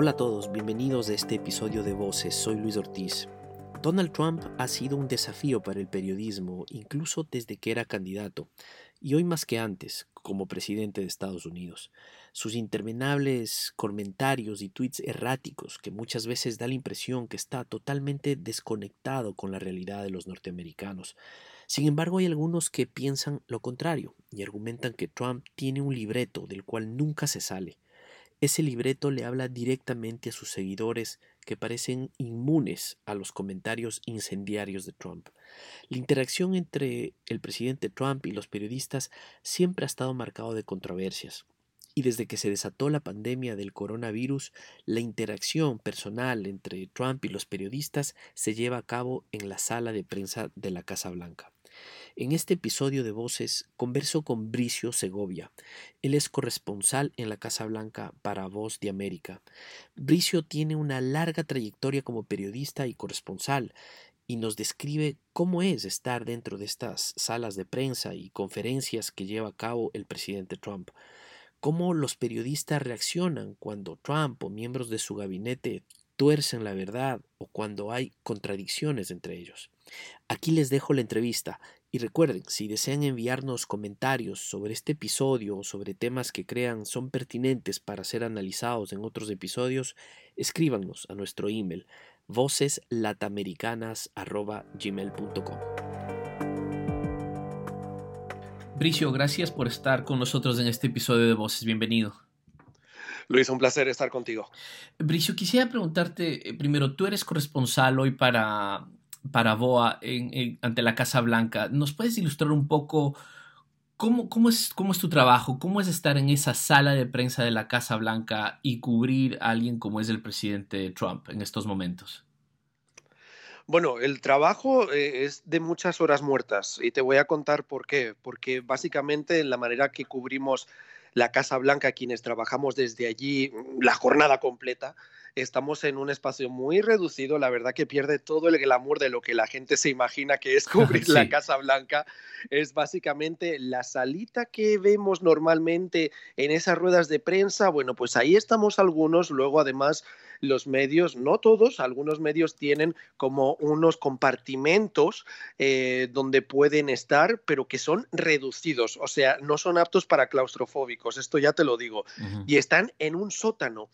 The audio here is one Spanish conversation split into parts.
Hola a todos, bienvenidos a este episodio de Voces, soy Luis Ortiz. Donald Trump ha sido un desafío para el periodismo, incluso desde que era candidato, y hoy más que antes, como presidente de Estados Unidos. Sus interminables comentarios y tweets erráticos, que muchas veces da la impresión que está totalmente desconectado con la realidad de los norteamericanos. Sin embargo, hay algunos que piensan lo contrario y argumentan que Trump tiene un libreto del cual nunca se sale ese libreto le habla directamente a sus seguidores que parecen inmunes a los comentarios incendiarios de Trump. La interacción entre el presidente Trump y los periodistas siempre ha estado marcado de controversias. Y desde que se desató la pandemia del coronavirus, la interacción personal entre Trump y los periodistas se lleva a cabo en la sala de prensa de la Casa Blanca. En este episodio de Voces converso con Bricio Segovia. Él es corresponsal en la Casa Blanca para Voz de América. Bricio tiene una larga trayectoria como periodista y corresponsal y nos describe cómo es estar dentro de estas salas de prensa y conferencias que lleva a cabo el presidente Trump. Cómo los periodistas reaccionan cuando Trump o miembros de su gabinete tuercen la verdad o cuando hay contradicciones entre ellos. Aquí les dejo la entrevista y recuerden, si desean enviarnos comentarios sobre este episodio o sobre temas que crean son pertinentes para ser analizados en otros episodios, escríbanos a nuestro email voceslatamericanas.gmail.com Bricio, gracias por estar con nosotros en este episodio de Voces. Bienvenido. Luis, un placer estar contigo. Bricio, quisiera preguntarte, eh, primero, tú eres corresponsal hoy para para Boa ante la Casa Blanca. ¿Nos puedes ilustrar un poco cómo, cómo, es, cómo es tu trabajo? ¿Cómo es estar en esa sala de prensa de la Casa Blanca y cubrir a alguien como es el presidente Trump en estos momentos? Bueno, el trabajo eh, es de muchas horas muertas y te voy a contar por qué. Porque básicamente en la manera que cubrimos la Casa Blanca, quienes trabajamos desde allí la jornada completa, estamos en un espacio muy reducido, la verdad que pierde todo el glamour de lo que la gente se imagina que es cubrir la Casa Blanca. Es básicamente la salita que vemos normalmente en esas ruedas de prensa. Bueno, pues ahí estamos algunos, luego además los medios, no todos, algunos medios tienen como unos compartimentos eh, donde pueden estar, pero que son reducidos, o sea, no son aptos para claustrofóbicos, esto ya te lo digo, y están en un sótano.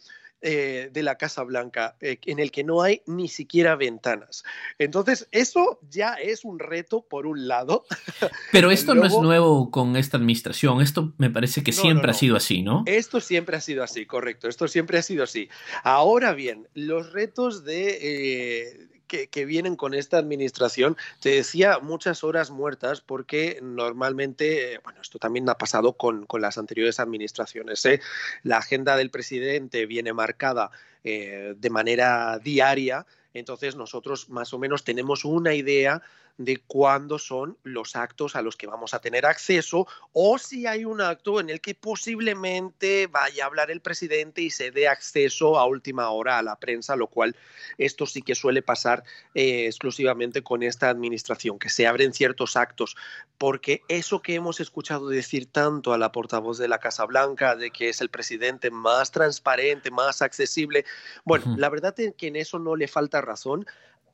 Eh, de la Casa Blanca, eh, en el que no hay ni siquiera ventanas. Entonces, eso ya es un reto por un lado. Pero esto no es nuevo con esta administración, esto me parece que siempre ha sido así, ¿no? Esto siempre ha sido así, correcto, esto siempre ha sido así. Ahora bien, los retos de... Eh, que, vienen con esta administración, te decía muchas horas muertas porque normalmente, bueno, esto también ha pasado con, las anteriores administraciones. ¿eh? La agenda del presidente viene marcada eh, de manera diaria, entonces nosotros más o menos tenemos una idea de cuándo son los actos a los que vamos a tener acceso o si hay un acto en el que posiblemente vaya a hablar el presidente y se dé acceso a última hora a la prensa, lo cual esto sí que suele pasar eh, exclusivamente con esta administración, que se abren ciertos actos, porque eso que hemos escuchado decir tanto a la portavoz de la Casa Blanca, de que es el presidente más transparente, más accesible, bueno, la verdad es que en eso no le falta razón.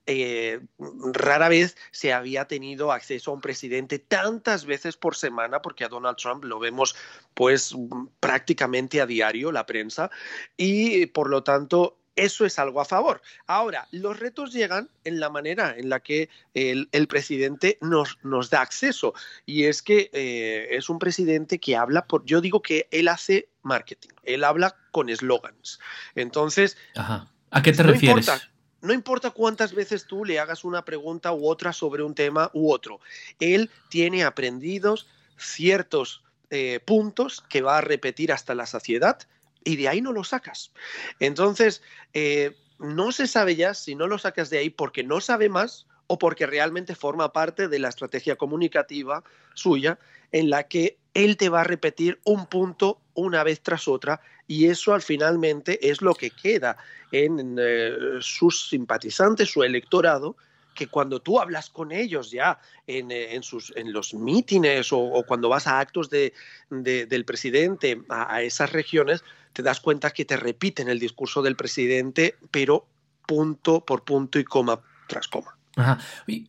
Eh, rara vez se había tenido acceso a un presidente tantas veces por semana, porque a Donald Trump lo vemos pues prácticamente a diario, la prensa, y por lo tanto eso es algo a favor. Ahora, los retos llegan en la manera en la que el, presidente nos, nos, da acceso. Y es que eh, es un presidente que habla por, yo digo que él hace marketing, él habla con eslogans. Entonces, ¿a qué te refieres? No importa cuántas veces tú le hagas una pregunta u otra sobre un tema u otro, él tiene aprendidos ciertos eh, puntos que va a repetir hasta la saciedad y de ahí no lo sacas. Entonces, eh, no se sabe ya si no lo sacas de ahí porque no sabe más o porque realmente forma parte de la estrategia comunicativa suya en la que él te va a repetir un punto una vez tras otra y eso al finalmente es lo que queda en eh, sus simpatizantes, su electorado, que cuando tú hablas con ellos ya en, eh, sus, en los mítines o, cuando vas a actos de, del presidente a, esas regiones, te das cuenta que te repiten el discurso del presidente, pero punto por punto y coma tras coma. Ajá.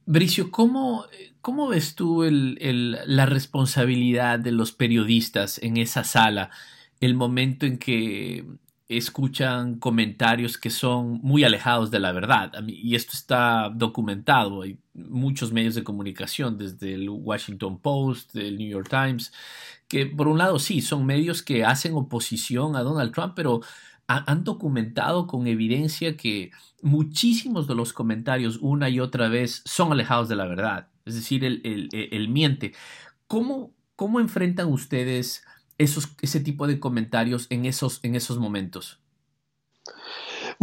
Bricio, ¿cómo, ¿cómo ves tú el, la responsabilidad de los periodistas en esa sala? El momento en que escuchan comentarios que son muy alejados de la verdad. Y esto está documentado. Hay muchos medios de comunicación, desde el Washington Post, el New York Times, que por un lado sí, son medios que hacen oposición a Donald Trump, pero han documentado con evidencia que muchísimos de los comentarios una y otra vez son alejados de la verdad. Es decir, el, miente. ¿Cómo, ¿Cómo enfrentan ustedes esos, ese tipo de comentarios en esos, en esos momentos?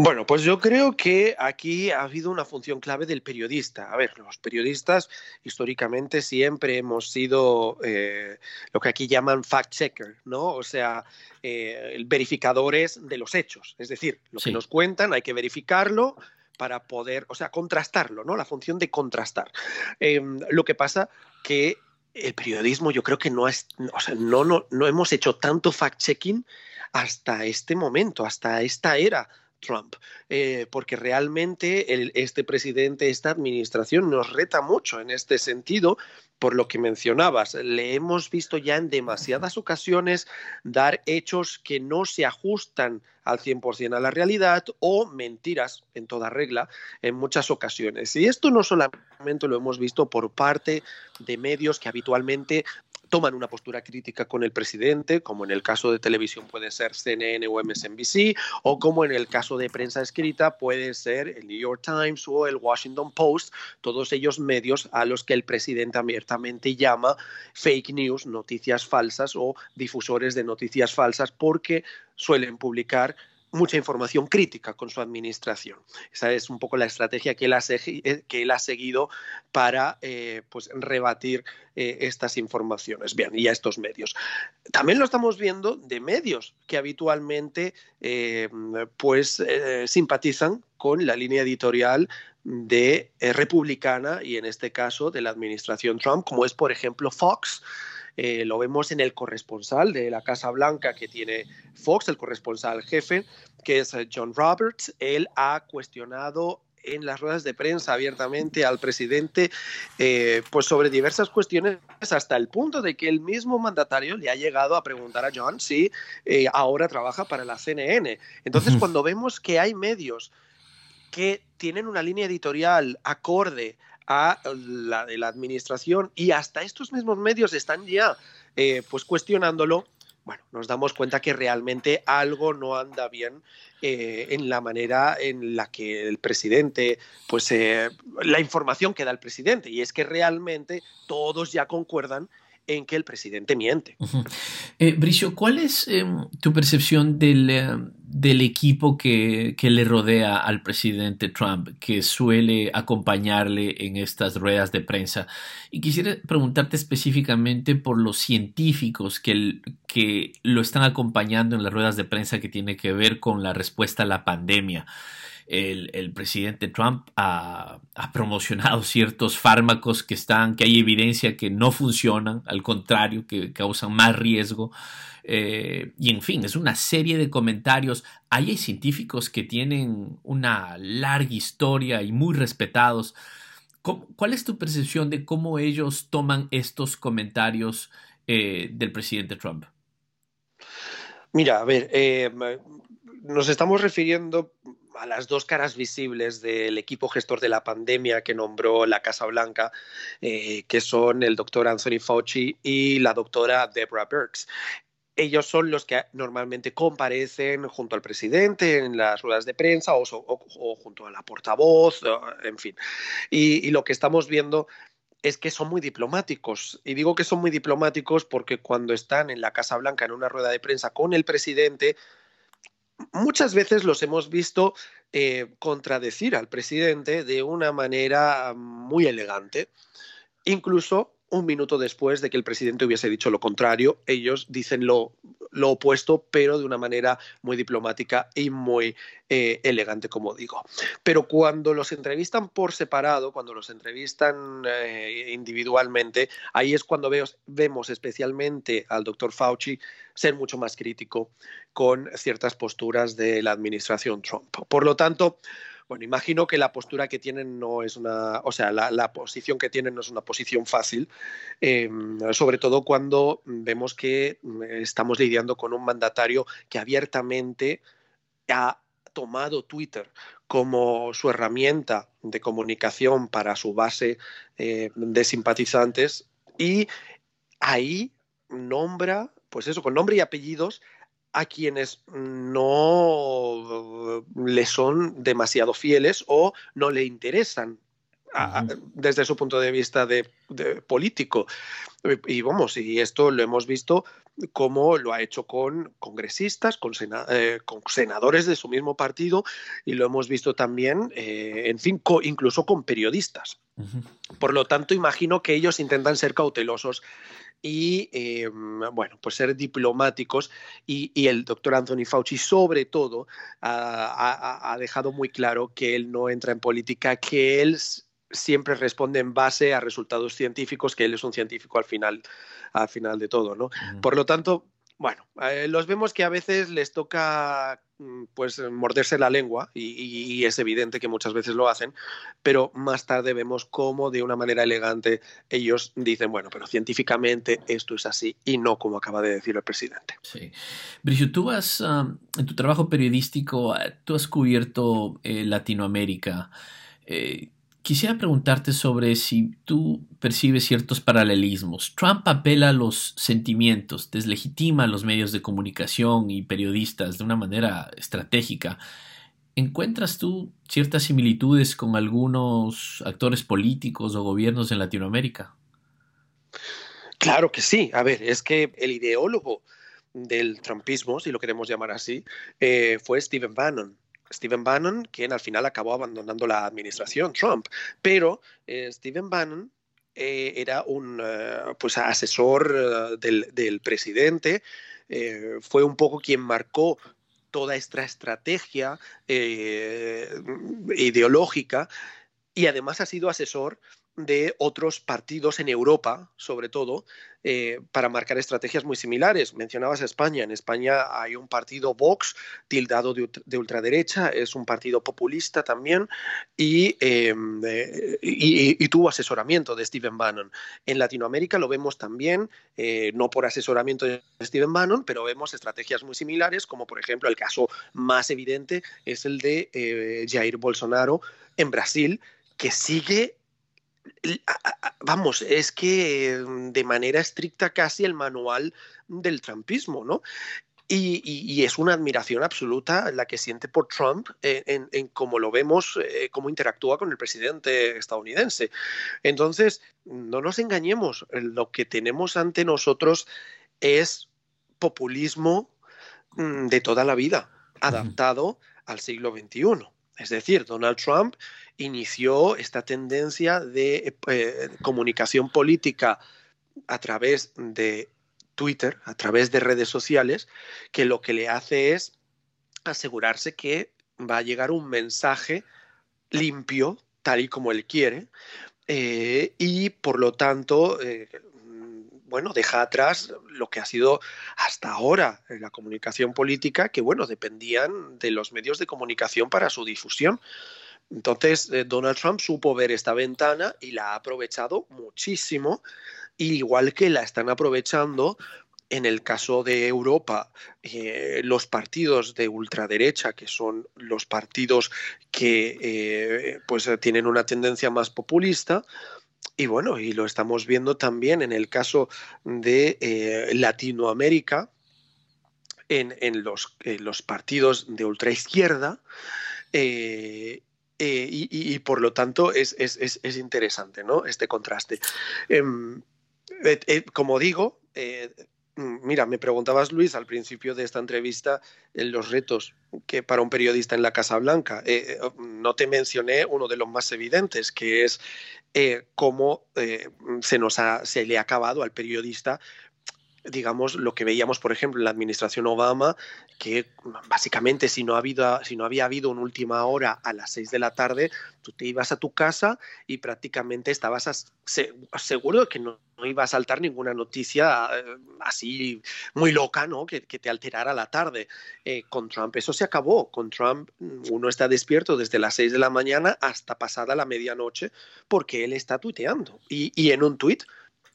Bueno, pues yo creo que aquí ha habido una función clave del periodista. A ver, los periodistas históricamente siempre hemos sido eh, lo que aquí llaman fact-checker, ¿no? O sea, eh, verificadores de los hechos. Es decir, lo que nos cuentan hay que verificarlo para poder, o sea, contrastarlo, ¿no? La función de contrastar. Em, lo que pasa que el periodismo yo creo que no, es, o sea, no, no, no hemos hecho tanto fact-checking hasta este momento, hasta esta era Trump, eh, porque realmente este presidente, esta administración nos reta mucho en este sentido, por lo que mencionabas. Le hemos visto ya en demasiadas ocasiones dar hechos que no se ajustan al 100% a la realidad o mentiras en toda regla en muchas ocasiones. Y esto no solamente lo hemos visto por parte de medios que habitualmente toman una postura crítica con el presidente, como en el caso de televisión puede ser CNN o MSNBC, o como en el caso de prensa escrita puede ser el New York Times o el Washington Post, todos ellos medios a los que el presidente abiertamente llama fake news, noticias falsas o difusores de noticias falsas, porque suelen publicar mucha información crítica con su administración. Esa es un poco la estrategia que él ha, eh, seguido para eh, pues, rebatir eh, estas informaciones bien, y a estos medios. También lo estamos viendo de medios que habitualmente pues, simpatizan con la línea editorial de republicana y en este caso de la administración Trump, como es por ejemplo Fox, eh, lo vemos en el corresponsal de la Casa Blanca que tiene Fox, el corresponsal jefe, que es eh, John Roberts. Él ha cuestionado en las ruedas de prensa abiertamente al presidente eh, pues sobre diversas cuestiones hasta el punto de que el mismo mandatario le ha llegado a preguntar a John si ahora trabaja para la CNN. Entonces cuando vemos que hay medios que tienen una línea editorial acorde a la de la administración y hasta estos mismos medios están ya eh, pues cuestionándolo, bueno, nos damos cuenta que realmente algo no anda bien eh, en la manera en la que el presidente, pues eh, la información que da el presidente, y es que realmente todos ya concuerdan en que el presidente miente. Eh, Bricio, ¿cuál es em, tu percepción del, em, del equipo que, que, le rodea al presidente Trump, que suele acompañarle en estas ruedas de prensa? Y quisiera preguntarte específicamente por los científicos que, que lo están acompañando en las ruedas de prensa que tiene que ver con la respuesta a la pandemia el, presidente Trump ha, promocionado ciertos fármacos que están, que hay evidencia que no funcionan, al contrario, que causan más riesgo. Eh, y en fin, es una serie de comentarios. Hay científicos que tienen una larga historia y muy respetados. ¿Cuál es tu percepción de cómo ellos toman estos comentarios eh, del presidente Trump? Mira, a ver, eh, nos estamos refiriendo a las dos caras visibles del equipo gestor de la pandemia que nombró la Casa Blanca, eh, que son el doctor Anthony Fauci y la doctora Deborah Birx ellos son los que normalmente comparecen junto al presidente en las ruedas de prensa o, junto a la portavoz, en fin. y, lo que estamos viendo es que son muy diplomáticos. Y digo que son muy diplomáticos porque cuando están en la Casa Blanca en una rueda de prensa con el presidente, muchas veces los hemos visto eh, contradecir al presidente de una manera muy elegante. Incluso un minuto después de que el presidente hubiese dicho lo contrario, ellos dicen lo opuesto, pero de una manera muy diplomática y muy eh, elegante, como digo. Pero cuando los entrevistan por separado, cuando los entrevistan eh, individualmente, ahí es cuando vemos especialmente al doctor Fauci ser mucho más crítico con ciertas posturas de la administración Trump. Por lo tanto, bueno, imagino que la postura que tienen no es una, o sea, la, posición que tienen no es una posición fácil, em, sobre todo cuando vemos que mm, estamos lidiando con un mandatario que abiertamente ha tomado Twitter como su herramienta de comunicación para su base eh, de simpatizantes y ahí nombra, pues eso, con nombre y apellidos a quienes no le son demasiado fieles o no le interesan desde su punto de vista de, político. Y vamos, y esto lo hemos visto como lo ha hecho con congresistas, con, eh, senadores de su mismo partido y lo hemos visto también, eh, en fin, incluso con periodistas. Por lo tanto, imagino que ellos intentan ser cautelosos y, eh, bueno, pues ser diplomáticos y, el doctor Anthony Fauci sobre todo ha, dejado muy claro que él no entra en política, que él siempre responde en base a resultados científicos, que él es un científico al final, al final de todo, ¿no? Por lo tanto, bueno, eh, los vemos que a veces les toca mm, pues morderse la lengua y, es evidente que muchas veces lo hacen, pero más tarde vemos cómo de una manera elegante ellos dicen, bueno, pero científicamente esto es así y no como acaba de decir el presidente. Sí. Bricio, tú has, en tu trabajo periodístico, eh, tú has cubierto eh, Latinoamérica. Quisiera preguntarte sobre si tú percibes ciertos paralelismos. Trump apela a los sentimientos, deslegitima a los medios de comunicación y periodistas de una manera estratégica. ¿Encuentras tú ciertas similitudes con algunos actores políticos o gobiernos en Latinoamérica? Claro que sí. A ver, es que el ideólogo del trumpismo, si lo queremos llamar así, eh, fue Stephen Bannon. Stephen Bannon, quien al final acabó abandonando la administración Trump. Pero eh, Stephen Bannon eh, era un eh, pues asesor del, presidente, fue un poco quien marcó toda esta estrategia ideológica y además ha sido asesor de otros partidos en Europa, sobre todo, eh, para marcar estrategias muy similares. Mencionabas España. En España hay un partido Vox tildado de, ultraderecha, es un partido populista también em, eh, y, y, tuvo asesoramiento de Stephen Bannon. En Latinoamérica lo vemos también, eh, no por asesoramiento de Stephen Bannon, pero vemos estrategias muy similares, como por ejemplo el caso más evidente es el de Jair Bolsonaro en Brasil, que sigue vamos, es que mm, de manera estricta casi el manual del trumpismo, ¿no? Y, es una admiración absoluta la que siente por Trump en, cómo lo vemos, eh, cómo interactúa con el presidente estadounidense. Entonces, no nos engañemos, lo que tenemos ante nosotros es populismo mm, de toda la vida, adaptado al siglo XXI. Es decir, Donald Trump inició esta tendencia de eh, comunicación política a través de Twitter, a través de redes sociales, que lo que le hace es asegurarse que va a llegar un mensaje limpio, tal y como él quiere, eh, y por lo tanto, eh, bueno, deja atrás lo que ha sido hasta ahora la comunicación política, que bueno, dependían de los medios de comunicación para su difusión. Entonces, eh, Donald Trump supo ver esta ventana y la ha aprovechado muchísimo, igual que la están aprovechando en el caso de Europa, eh, los partidos de ultraderecha, que son los partidos que eh, pues tienen una tendencia más populista, y bueno, y lo estamos viendo también en el caso de Latinoamérica, en, los, los, partidos de ultraizquierda, eh, y, por lo tanto es, interesante ¿no? este contraste. Em, eh, eh, como digo, mm, mira, me preguntabas Luis al principio de esta entrevista en los retos que para un periodista en la Casa Blanca. no te mencioné uno de los más evidentes, que es cómo se, nos se le ha acabado al periodista digamos, lo que veíamos, por ejemplo, en la administración Obama, que básicamente si no, ha habido, si no había habido una última hora a las 6 de la tarde, tú te ibas a tu casa y prácticamente estabas seguro de que no, iba a saltar ninguna noticia eh, así muy loca, ¿no? Que, te alterara la tarde. Eh, con Trump eso se acabó. Con Trump uno está despierto desde las 6 de la mañana hasta pasada la medianoche porque él está tuiteando. Y, y en un tuit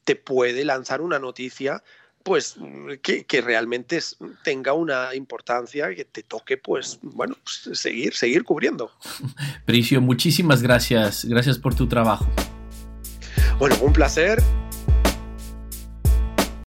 te puede lanzar una noticia pues que, que, realmente tenga una importancia que te toque, pues, bueno, pues, seguir, seguir cubriendo. Pricio, muchísimas gracias. Gracias por tu trabajo. Bueno, un placer